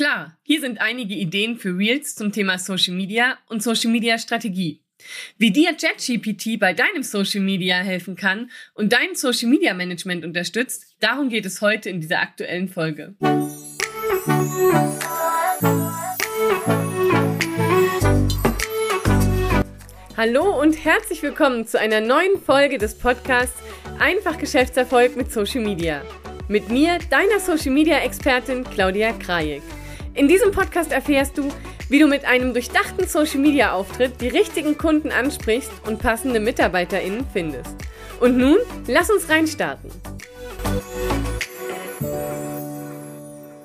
Klar, hier sind einige Ideen für Reels zum Thema Social Media und Social Media Strategie. Wie dir JetGPT bei deinem Social Media helfen kann und dein Social Media Management unterstützt, darum geht es heute in dieser aktuellen Folge. Hallo und herzlich willkommen zu einer neuen Folge des Podcasts Einfach Geschäftserfolg mit Social Media. Mit mir, deiner Social Media Expertin Claudia Krajek. In diesem Podcast erfährst du, wie du mit einem durchdachten Social Media Auftritt die richtigen Kunden ansprichst und passende MitarbeiterInnen findest. Und nun, lass uns reinstarten.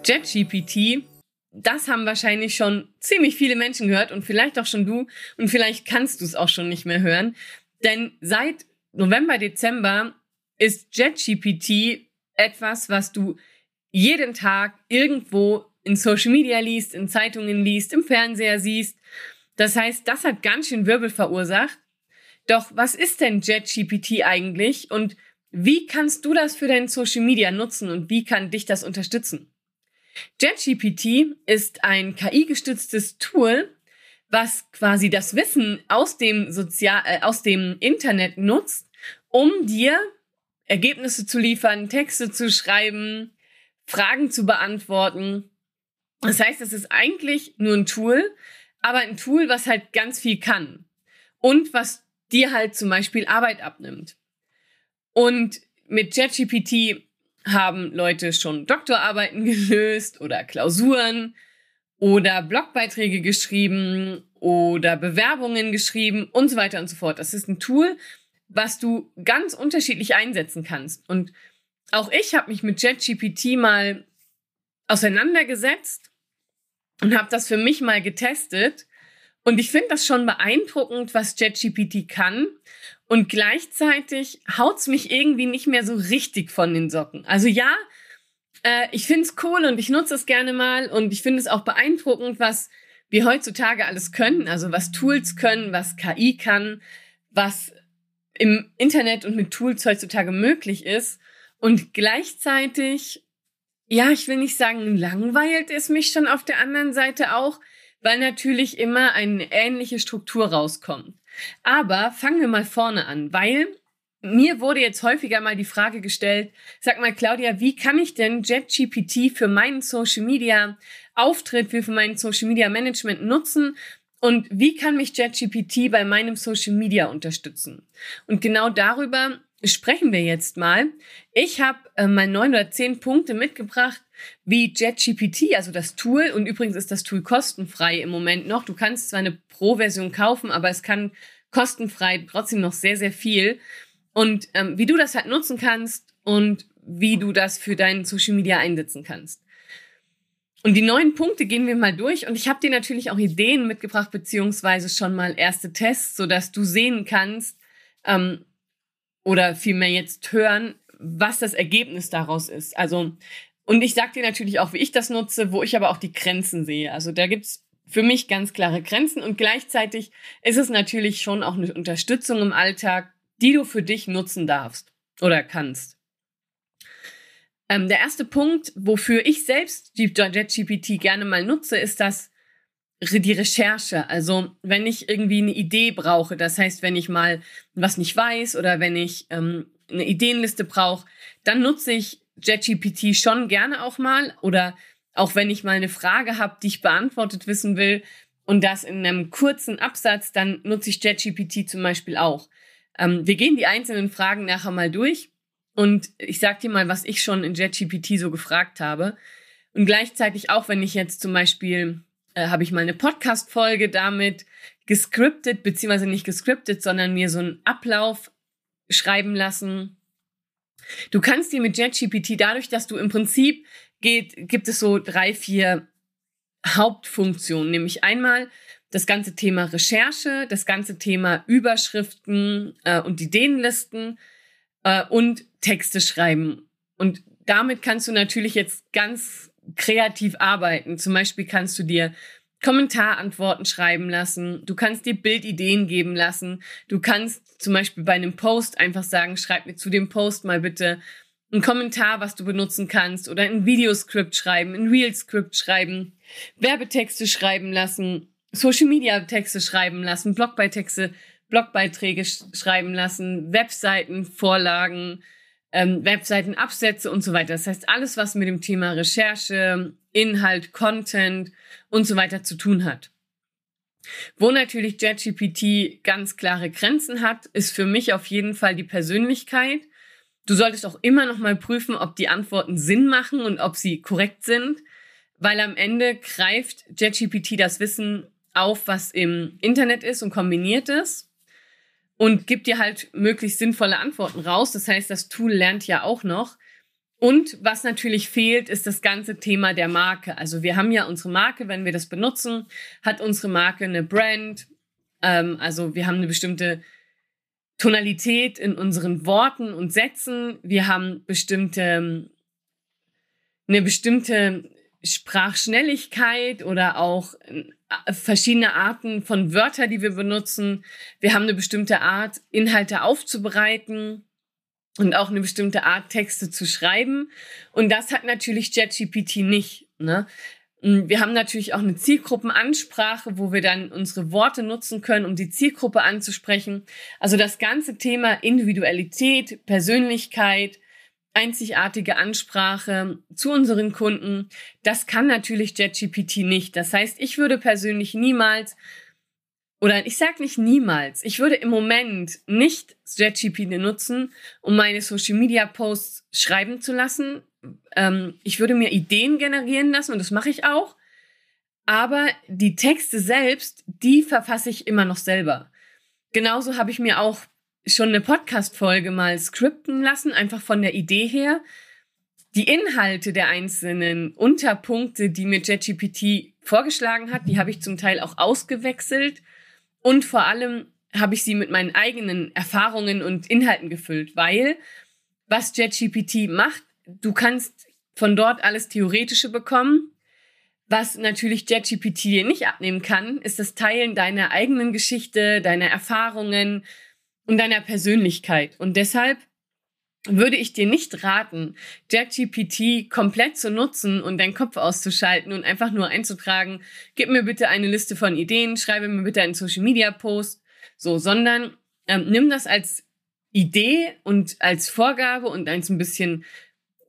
JetGPT, das haben wahrscheinlich schon ziemlich viele Menschen gehört und vielleicht auch schon du und vielleicht kannst du es auch schon nicht mehr hören. Denn seit November, Dezember ist JetGPT etwas, was du jeden Tag irgendwo in Social Media liest, in Zeitungen liest, im Fernseher siehst. Das heißt, das hat ganz schön Wirbel verursacht. Doch was ist denn JetGPT eigentlich und wie kannst du das für dein Social Media nutzen und wie kann dich das unterstützen? JetGPT ist ein KI-gestütztes Tool, was quasi das Wissen aus dem Sozial äh, aus dem Internet nutzt, um dir Ergebnisse zu liefern, Texte zu schreiben, Fragen zu beantworten das heißt, es ist eigentlich nur ein Tool, aber ein Tool, was halt ganz viel kann und was dir halt zum Beispiel Arbeit abnimmt. Und mit JetGPT haben Leute schon Doktorarbeiten gelöst oder Klausuren oder Blogbeiträge geschrieben oder Bewerbungen geschrieben und so weiter und so fort. Das ist ein Tool, was du ganz unterschiedlich einsetzen kannst. Und auch ich habe mich mit JetGPT mal auseinandergesetzt und habe das für mich mal getestet. Und ich finde das schon beeindruckend, was JetGPT kann. Und gleichzeitig haut's mich irgendwie nicht mehr so richtig von den Socken. Also ja, äh, ich find's cool und ich nutze es gerne mal. Und ich finde es auch beeindruckend, was wir heutzutage alles können. Also was Tools können, was KI kann, was im Internet und mit Tools heutzutage möglich ist. Und gleichzeitig ja, ich will nicht sagen, langweilt es mich schon auf der anderen Seite auch, weil natürlich immer eine ähnliche Struktur rauskommt. Aber fangen wir mal vorne an, weil mir wurde jetzt häufiger mal die Frage gestellt, sag mal Claudia, wie kann ich denn JetGPT für meinen Social Media Auftritt, für meinen Social Media Management nutzen? Und wie kann mich JetGPT bei meinem Social Media unterstützen? Und genau darüber sprechen wir jetzt mal. Ich habe äh, mal neun oder zehn Punkte mitgebracht, wie JetGPT, also das Tool, und übrigens ist das Tool kostenfrei im Moment noch. Du kannst zwar eine Pro-Version kaufen, aber es kann kostenfrei trotzdem noch sehr, sehr viel. Und ähm, wie du das halt nutzen kannst und wie du das für deinen Social Media einsetzen kannst. Und die neuen Punkte gehen wir mal durch und ich habe dir natürlich auch Ideen mitgebracht, beziehungsweise schon mal erste Tests, sodass du sehen kannst, ähm, oder vielmehr jetzt hören, was das Ergebnis daraus ist. Also, und ich sage dir natürlich auch, wie ich das nutze, wo ich aber auch die Grenzen sehe. Also da gibt's für mich ganz klare Grenzen und gleichzeitig ist es natürlich schon auch eine Unterstützung im Alltag, die du für dich nutzen darfst oder kannst. Ähm, der erste Punkt, wofür ich selbst JetGPT gerne mal nutze, ist das die Recherche. Also wenn ich irgendwie eine Idee brauche, das heißt, wenn ich mal was nicht weiß oder wenn ich ähm, eine Ideenliste brauche, dann nutze ich JetGPT schon gerne auch mal oder auch wenn ich mal eine Frage habe, die ich beantwortet wissen will und das in einem kurzen Absatz, dann nutze ich JetGPT zum Beispiel auch. Ähm, wir gehen die einzelnen Fragen nachher mal durch und ich sag dir mal, was ich schon in JetGPT so gefragt habe. Und gleichzeitig auch, wenn ich jetzt zum Beispiel äh, habe ich mal eine Podcast-Folge damit gescriptet, beziehungsweise nicht gescriptet, sondern mir so einen Ablauf schreiben lassen. Du kannst dir mit JetGPT dadurch, dass du im Prinzip geht, gibt es so drei, vier Hauptfunktionen, nämlich einmal das ganze Thema Recherche, das ganze Thema Überschriften äh, und Ideenlisten äh, und Texte schreiben. Und damit kannst du natürlich jetzt ganz kreativ arbeiten. Zum Beispiel kannst du dir Kommentarantworten schreiben lassen. Du kannst dir Bildideen geben lassen. Du kannst zum Beispiel bei einem Post einfach sagen, schreib mir zu dem Post mal bitte ein Kommentar, was du benutzen kannst oder ein Videoscript schreiben, ein Real-Script schreiben, Werbetexte schreiben lassen, Social-Media-Texte schreiben lassen, Blogbeitexte, Blogbeiträge sch schreiben lassen, Webseiten, Vorlagen, ähm, Webseitenabsätze und so weiter. Das heißt, alles, was mit dem Thema Recherche, Inhalt, Content und so weiter zu tun hat. Wo natürlich JetGPT ganz klare Grenzen hat, ist für mich auf jeden Fall die Persönlichkeit. Du solltest auch immer noch mal prüfen, ob die Antworten Sinn machen und ob sie korrekt sind, weil am Ende greift JetGPT das Wissen auf, was im Internet ist und kombiniert es und gibt dir halt möglichst sinnvolle Antworten raus. Das heißt, das Tool lernt ja auch noch. Und was natürlich fehlt, ist das ganze Thema der Marke. Also wir haben ja unsere Marke, wenn wir das benutzen, hat unsere Marke eine Brand. Ähm, also wir haben eine bestimmte Tonalität in unseren Worten und Sätzen. Wir haben bestimmte, eine bestimmte Sprachschnelligkeit oder auch äh, verschiedene Arten von Wörter, die wir benutzen. Wir haben eine bestimmte Art, Inhalte aufzubereiten und auch eine bestimmte Art, Texte zu schreiben. Und das hat natürlich JetGPT nicht. Ne? Wir haben natürlich auch eine Zielgruppenansprache, wo wir dann unsere Worte nutzen können, um die Zielgruppe anzusprechen. Also das ganze Thema Individualität, Persönlichkeit, einzigartige Ansprache zu unseren Kunden, das kann natürlich JetGPT nicht. Das heißt, ich würde persönlich niemals oder ich sage nicht niemals, ich würde im Moment nicht JetGPT nutzen, um meine Social Media Posts schreiben zu lassen. Ähm, ich würde mir Ideen generieren lassen und das mache ich auch. Aber die Texte selbst, die verfasse ich immer noch selber. Genauso habe ich mir auch schon eine Podcast-Folge mal skripten lassen, einfach von der Idee her. Die Inhalte der einzelnen Unterpunkte, die mir JetGPT vorgeschlagen hat, die habe ich zum Teil auch ausgewechselt und vor allem habe ich sie mit meinen eigenen Erfahrungen und Inhalten gefüllt, weil was JetGPT macht, du kannst von dort alles Theoretische bekommen. Was natürlich JetGPT dir nicht abnehmen kann, ist das Teilen deiner eigenen Geschichte, deiner Erfahrungen und deiner Persönlichkeit. Und deshalb würde ich dir nicht raten, JetGPT komplett zu nutzen und deinen Kopf auszuschalten und einfach nur einzutragen, gib mir bitte eine Liste von Ideen, schreibe mir bitte einen Social Media Post, so, sondern ähm, nimm das als Idee und als Vorgabe und als ein bisschen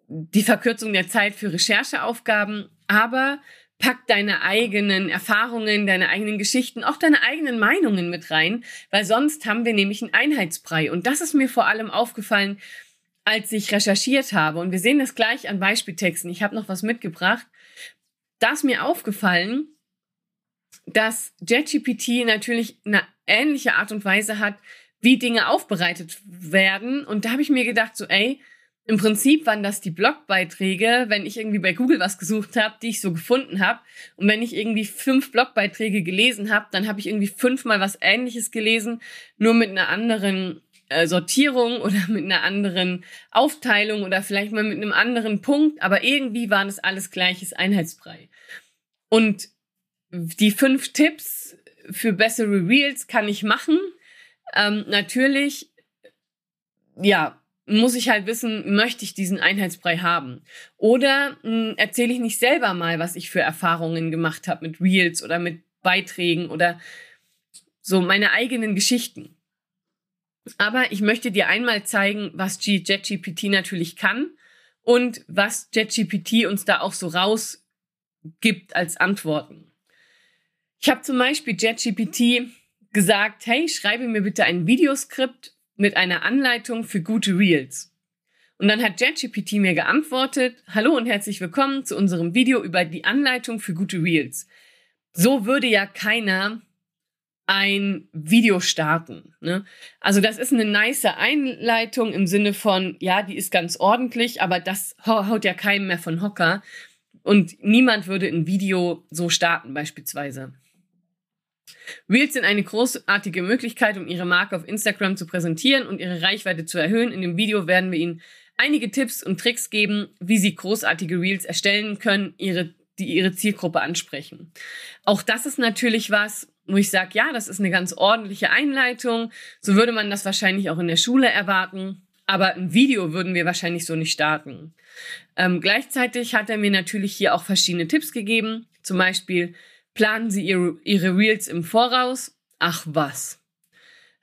die Verkürzung der Zeit für Rechercheaufgaben, aber pack deine eigenen Erfahrungen, deine eigenen Geschichten, auch deine eigenen Meinungen mit rein, weil sonst haben wir nämlich einen Einheitsbrei. Und das ist mir vor allem aufgefallen, als ich recherchiert habe, und wir sehen das gleich an Beispieltexten, ich habe noch was mitgebracht, da ist mir aufgefallen, dass JetGPT natürlich eine ähnliche Art und Weise hat, wie Dinge aufbereitet werden. Und da habe ich mir gedacht, so, ey, im Prinzip waren das die Blogbeiträge, wenn ich irgendwie bei Google was gesucht habe, die ich so gefunden habe. Und wenn ich irgendwie fünf Blogbeiträge gelesen habe, dann habe ich irgendwie fünfmal was Ähnliches gelesen, nur mit einer anderen äh, Sortierung oder mit einer anderen Aufteilung oder vielleicht mal mit einem anderen Punkt, aber irgendwie waren es alles gleiches Einheitsbrei. Und die fünf Tipps für bessere Reels kann ich machen. Ähm, natürlich, ja, muss ich halt wissen, möchte ich diesen Einheitsbrei haben? Oder hm, erzähle ich nicht selber mal, was ich für Erfahrungen gemacht habe mit Reels oder mit Beiträgen oder so meine eigenen Geschichten. Aber ich möchte dir einmal zeigen, was JetGPT natürlich kann und was JetGPT uns da auch so rausgibt als Antworten. Ich habe zum Beispiel JetGPT gesagt, hey, schreibe mir bitte ein Videoskript mit einer Anleitung für gute Reels. Und dann hat JetGPT mir geantwortet, hallo und herzlich willkommen zu unserem Video über die Anleitung für gute Reels. So würde ja keiner ein Video starten. Ne? Also das ist eine nice Einleitung im Sinne von, ja, die ist ganz ordentlich, aber das haut ja keinem mehr von Hocker. Und niemand würde ein Video so starten beispielsweise. Reels sind eine großartige Möglichkeit, um Ihre Marke auf Instagram zu präsentieren und Ihre Reichweite zu erhöhen. In dem Video werden wir Ihnen einige Tipps und Tricks geben, wie Sie großartige Reels erstellen können, ihre, die Ihre Zielgruppe ansprechen. Auch das ist natürlich was, wo ich sage, ja, das ist eine ganz ordentliche Einleitung. So würde man das wahrscheinlich auch in der Schule erwarten. Aber ein Video würden wir wahrscheinlich so nicht starten. Ähm, gleichzeitig hat er mir natürlich hier auch verschiedene Tipps gegeben. Zum Beispiel, planen Sie Ihre, Ihre Reels im Voraus? Ach was.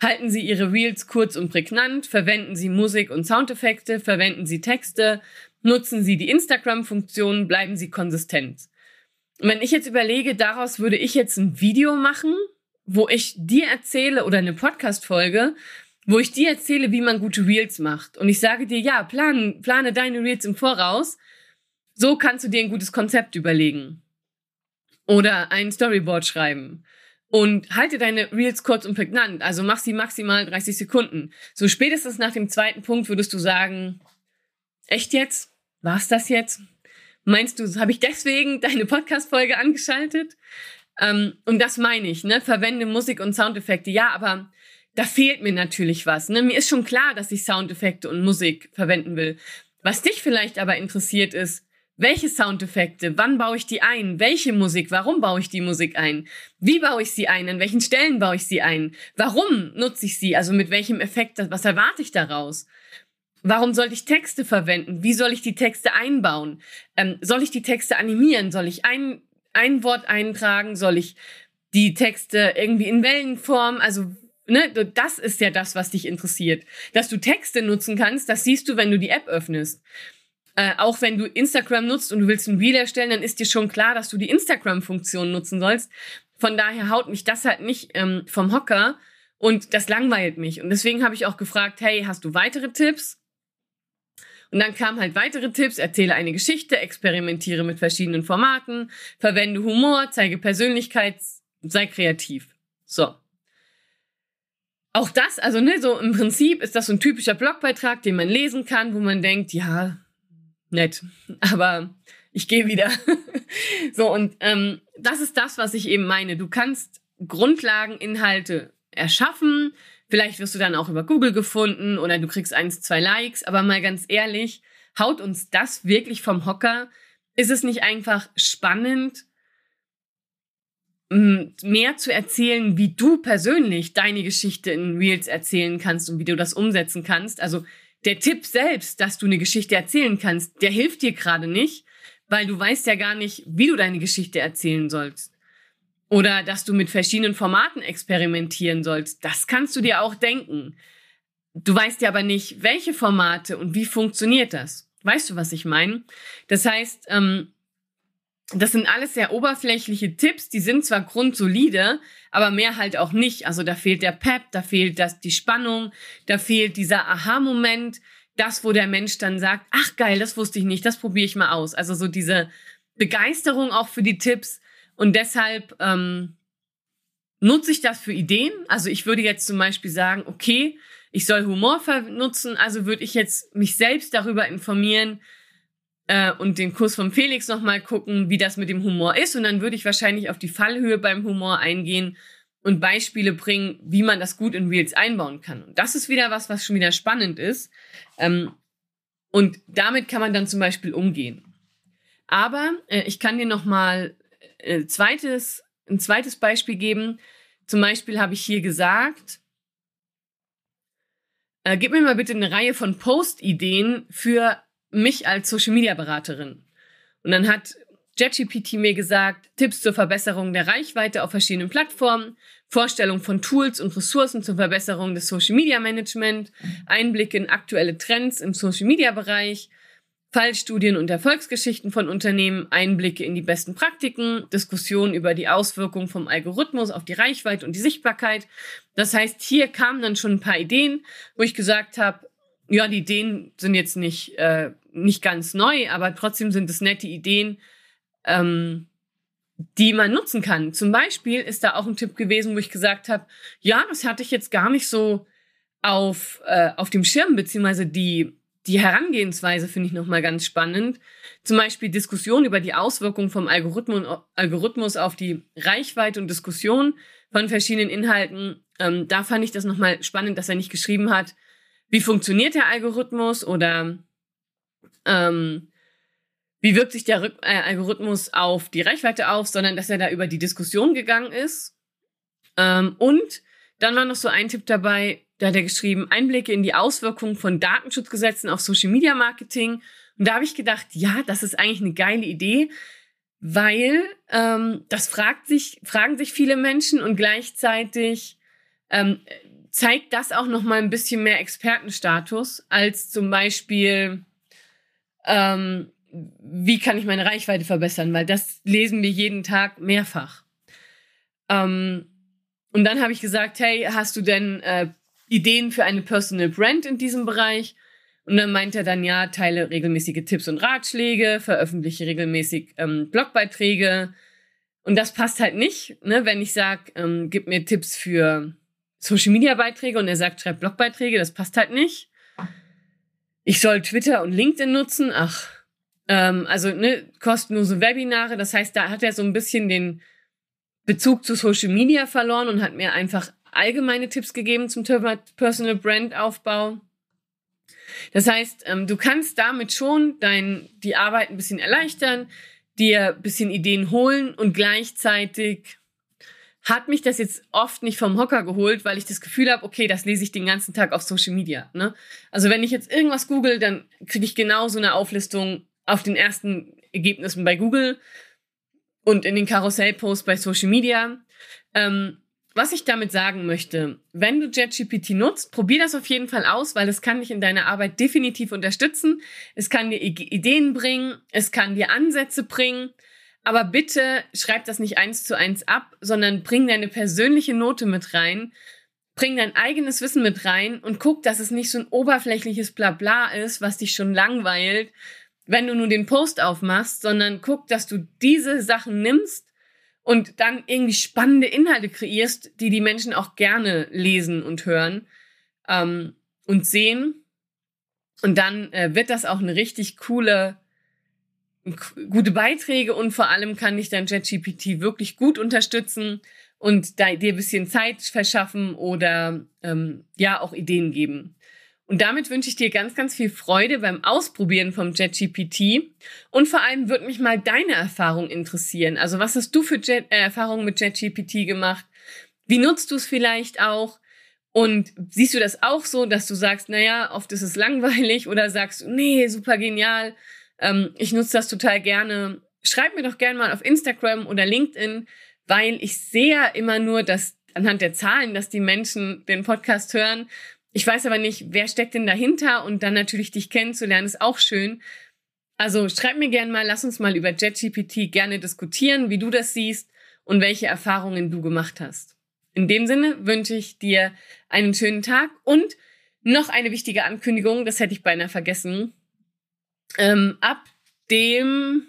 Halten Sie Ihre Reels kurz und prägnant, verwenden Sie Musik und Soundeffekte, verwenden Sie Texte, nutzen Sie die Instagram-Funktion, bleiben Sie konsistent. Und wenn ich jetzt überlege, daraus würde ich jetzt ein Video machen, wo ich dir erzähle oder eine Podcast-Folge, wo ich dir erzähle, wie man gute Reels macht. Und ich sage dir, ja, plan, plane deine Reels im Voraus. So kannst du dir ein gutes Konzept überlegen. Oder ein Storyboard schreiben. Und halte deine Reels kurz und prägnant. Also mach sie maximal 30 Sekunden. So spätestens nach dem zweiten Punkt würdest du sagen, echt jetzt? War's das jetzt? Meinst du, habe ich deswegen deine Podcast-Folge angeschaltet? Ähm, und das meine ich, ne? Verwende Musik und Soundeffekte. Ja, aber da fehlt mir natürlich was. Ne? Mir ist schon klar, dass ich Soundeffekte und Musik verwenden will. Was dich vielleicht aber interessiert ist, welche Soundeffekte, wann baue ich die ein, welche Musik, warum baue ich die Musik ein, wie baue ich sie ein, an welchen Stellen baue ich sie ein, warum nutze ich sie, also mit welchem Effekt, was erwarte ich daraus. Warum sollte ich Texte verwenden? Wie soll ich die Texte einbauen? Ähm, soll ich die Texte animieren? Soll ich ein, ein Wort eintragen? Soll ich die Texte irgendwie in Wellenform? Also ne, das ist ja das, was dich interessiert. Dass du Texte nutzen kannst, das siehst du, wenn du die App öffnest. Äh, auch wenn du Instagram nutzt und du willst ein Reel erstellen, dann ist dir schon klar, dass du die Instagram-Funktion nutzen sollst. Von daher haut mich das halt nicht ähm, vom Hocker und das langweilt mich. Und deswegen habe ich auch gefragt, hey, hast du weitere Tipps? Und dann kamen halt weitere Tipps, erzähle eine Geschichte, experimentiere mit verschiedenen Formaten, verwende Humor, zeige Persönlichkeit, sei kreativ. So. Auch das, also ne, so im Prinzip ist das so ein typischer Blogbeitrag, den man lesen kann, wo man denkt, ja, nett, aber ich gehe wieder. so, und ähm, das ist das, was ich eben meine. Du kannst Grundlageninhalte erschaffen, vielleicht wirst du dann auch über Google gefunden oder du kriegst eins, zwei Likes, aber mal ganz ehrlich, haut uns das wirklich vom Hocker? Ist es nicht einfach spannend, mehr zu erzählen, wie du persönlich deine Geschichte in Reels erzählen kannst und wie du das umsetzen kannst. Also der Tipp selbst, dass du eine Geschichte erzählen kannst, der hilft dir gerade nicht, weil du weißt ja gar nicht, wie du deine Geschichte erzählen sollst. Oder dass du mit verschiedenen Formaten experimentieren sollst. Das kannst du dir auch denken. Du weißt ja aber nicht, welche Formate und wie funktioniert das. Weißt du, was ich meine? Das heißt, ähm, das sind alles sehr oberflächliche Tipps, die sind zwar grundsolide, aber mehr halt auch nicht. Also da fehlt der Pep, da fehlt das, die Spannung, da fehlt dieser Aha-Moment, das, wo der Mensch dann sagt, ach geil, das wusste ich nicht, das probiere ich mal aus. Also so diese Begeisterung auch für die Tipps und deshalb ähm, nutze ich das für Ideen. Also ich würde jetzt zum Beispiel sagen, okay, ich soll Humor nutzen, also würde ich jetzt mich selbst darüber informieren, äh, und den Kurs von Felix nochmal gucken, wie das mit dem Humor ist. Und dann würde ich wahrscheinlich auf die Fallhöhe beim Humor eingehen und Beispiele bringen, wie man das gut in Reels einbauen kann. Und das ist wieder was, was schon wieder spannend ist. Ähm, und damit kann man dann zum Beispiel umgehen. Aber äh, ich kann dir nochmal äh, zweites, ein zweites Beispiel geben. Zum Beispiel habe ich hier gesagt, äh, gib mir mal bitte eine Reihe von Post-Ideen für mich als Social Media Beraterin. Und dann hat JetGPT mir gesagt, Tipps zur Verbesserung der Reichweite auf verschiedenen Plattformen, Vorstellung von Tools und Ressourcen zur Verbesserung des Social Media Management, Einblicke in aktuelle Trends im Social Media Bereich, Fallstudien und Erfolgsgeschichten von Unternehmen, Einblicke in die besten Praktiken, Diskussionen über die Auswirkungen vom Algorithmus auf die Reichweite und die Sichtbarkeit. Das heißt, hier kamen dann schon ein paar Ideen, wo ich gesagt habe, ja, die Ideen sind jetzt nicht äh, nicht ganz neu, aber trotzdem sind es nette Ideen, ähm, die man nutzen kann. Zum Beispiel ist da auch ein Tipp gewesen, wo ich gesagt habe, ja, das hatte ich jetzt gar nicht so auf, äh, auf dem Schirm, beziehungsweise die, die Herangehensweise finde ich nochmal ganz spannend. Zum Beispiel Diskussion über die Auswirkungen vom Algorithmus, auf die Reichweite und Diskussion von verschiedenen Inhalten. Ähm, da fand ich das nochmal spannend, dass er nicht geschrieben hat, wie funktioniert der Algorithmus oder ähm, wie wirkt sich der Rück äh, Algorithmus auf die Reichweite auf, sondern dass er da über die Diskussion gegangen ist. Ähm, und dann war noch so ein Tipp dabei, Da hat er geschrieben, Einblicke in die Auswirkungen von Datenschutzgesetzen auf Social Media Marketing. Und da habe ich gedacht, ja, das ist eigentlich eine geile Idee, weil ähm, das fragt sich, fragen sich viele Menschen und gleichzeitig ähm, zeigt das auch noch mal ein bisschen mehr Expertenstatus als zum Beispiel ähm, wie kann ich meine Reichweite verbessern, weil das lesen wir jeden Tag mehrfach. Ähm, und dann habe ich gesagt, hey, hast du denn äh, Ideen für eine Personal Brand in diesem Bereich? Und dann meint er dann, ja, teile regelmäßige Tipps und Ratschläge, veröffentliche regelmäßig ähm, Blogbeiträge. Und das passt halt nicht, ne? wenn ich sage, ähm, gib mir Tipps für Social-Media-Beiträge und er sagt, schreib Blogbeiträge, das passt halt nicht. Ich soll Twitter und LinkedIn nutzen, ach, ähm, also ne, kostenlose Webinare, das heißt, da hat er so ein bisschen den Bezug zu Social Media verloren und hat mir einfach allgemeine Tipps gegeben zum Thema Personal Brand Aufbau. Das heißt, ähm, du kannst damit schon dein, die Arbeit ein bisschen erleichtern, dir ein bisschen Ideen holen und gleichzeitig hat mich das jetzt oft nicht vom Hocker geholt, weil ich das Gefühl habe, okay, das lese ich den ganzen Tag auf Social Media. Ne? Also wenn ich jetzt irgendwas google, dann kriege ich genau so eine Auflistung auf den ersten Ergebnissen bei Google und in den Karussellposts bei Social Media. Ähm, was ich damit sagen möchte, wenn du JetGPT nutzt, probier das auf jeden Fall aus, weil es kann dich in deiner Arbeit definitiv unterstützen. Es kann dir Ideen bringen, es kann dir Ansätze bringen. Aber bitte schreib das nicht eins zu eins ab, sondern bring deine persönliche Note mit rein, bring dein eigenes Wissen mit rein und guck, dass es nicht so ein oberflächliches Blabla ist, was dich schon langweilt, wenn du nur den Post aufmachst, sondern guck, dass du diese Sachen nimmst und dann irgendwie spannende Inhalte kreierst, die die Menschen auch gerne lesen und hören ähm, und sehen. Und dann äh, wird das auch eine richtig coole, gute Beiträge und vor allem kann dich dein ChatGPT wirklich gut unterstützen und da, dir ein bisschen Zeit verschaffen oder ähm, ja auch Ideen geben. Und damit wünsche ich dir ganz, ganz viel Freude beim Ausprobieren vom JetGPT. Und vor allem würde mich mal deine Erfahrung interessieren. Also was hast du für Jet, äh, Erfahrungen mit JetGPT gemacht? Wie nutzt du es vielleicht auch? Und siehst du das auch so, dass du sagst, naja, oft ist es langweilig oder sagst nee, super genial, ähm, ich nutze das total gerne. Schreib mir doch gerne mal auf Instagram oder LinkedIn, weil ich sehe immer nur, dass anhand der Zahlen, dass die Menschen den Podcast hören ich weiß aber nicht, wer steckt denn dahinter und dann natürlich dich kennenzulernen, ist auch schön. Also schreib mir gerne mal, lass uns mal über JetGPT gerne diskutieren, wie du das siehst und welche Erfahrungen du gemacht hast. In dem Sinne wünsche ich dir einen schönen Tag und noch eine wichtige Ankündigung, das hätte ich beinahe vergessen. Ähm, ab dem,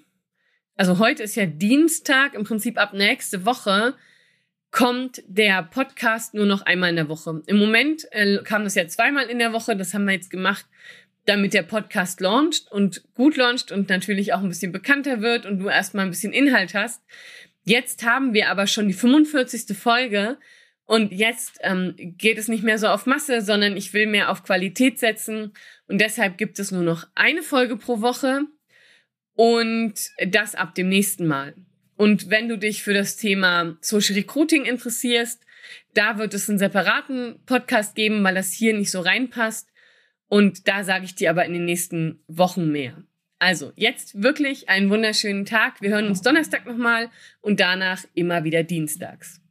also heute ist ja Dienstag, im Prinzip ab nächste Woche kommt der Podcast nur noch einmal in der Woche. Im Moment äh, kam das ja zweimal in der Woche. Das haben wir jetzt gemacht, damit der Podcast launcht und gut launcht und natürlich auch ein bisschen bekannter wird und du erstmal ein bisschen Inhalt hast. Jetzt haben wir aber schon die 45. Folge und jetzt ähm, geht es nicht mehr so auf Masse, sondern ich will mehr auf Qualität setzen und deshalb gibt es nur noch eine Folge pro Woche und das ab dem nächsten Mal. Und wenn du dich für das Thema Social Recruiting interessierst, da wird es einen separaten Podcast geben, weil das hier nicht so reinpasst. Und da sage ich dir aber in den nächsten Wochen mehr. Also jetzt wirklich einen wunderschönen Tag. Wir hören uns Donnerstag nochmal und danach immer wieder Dienstags.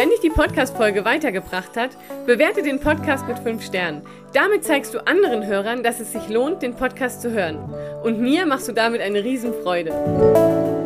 Wenn dich die Podcast-Folge weitergebracht hat, bewerte den Podcast mit 5 Sternen. Damit zeigst du anderen Hörern, dass es sich lohnt, den Podcast zu hören. Und mir machst du damit eine Riesenfreude.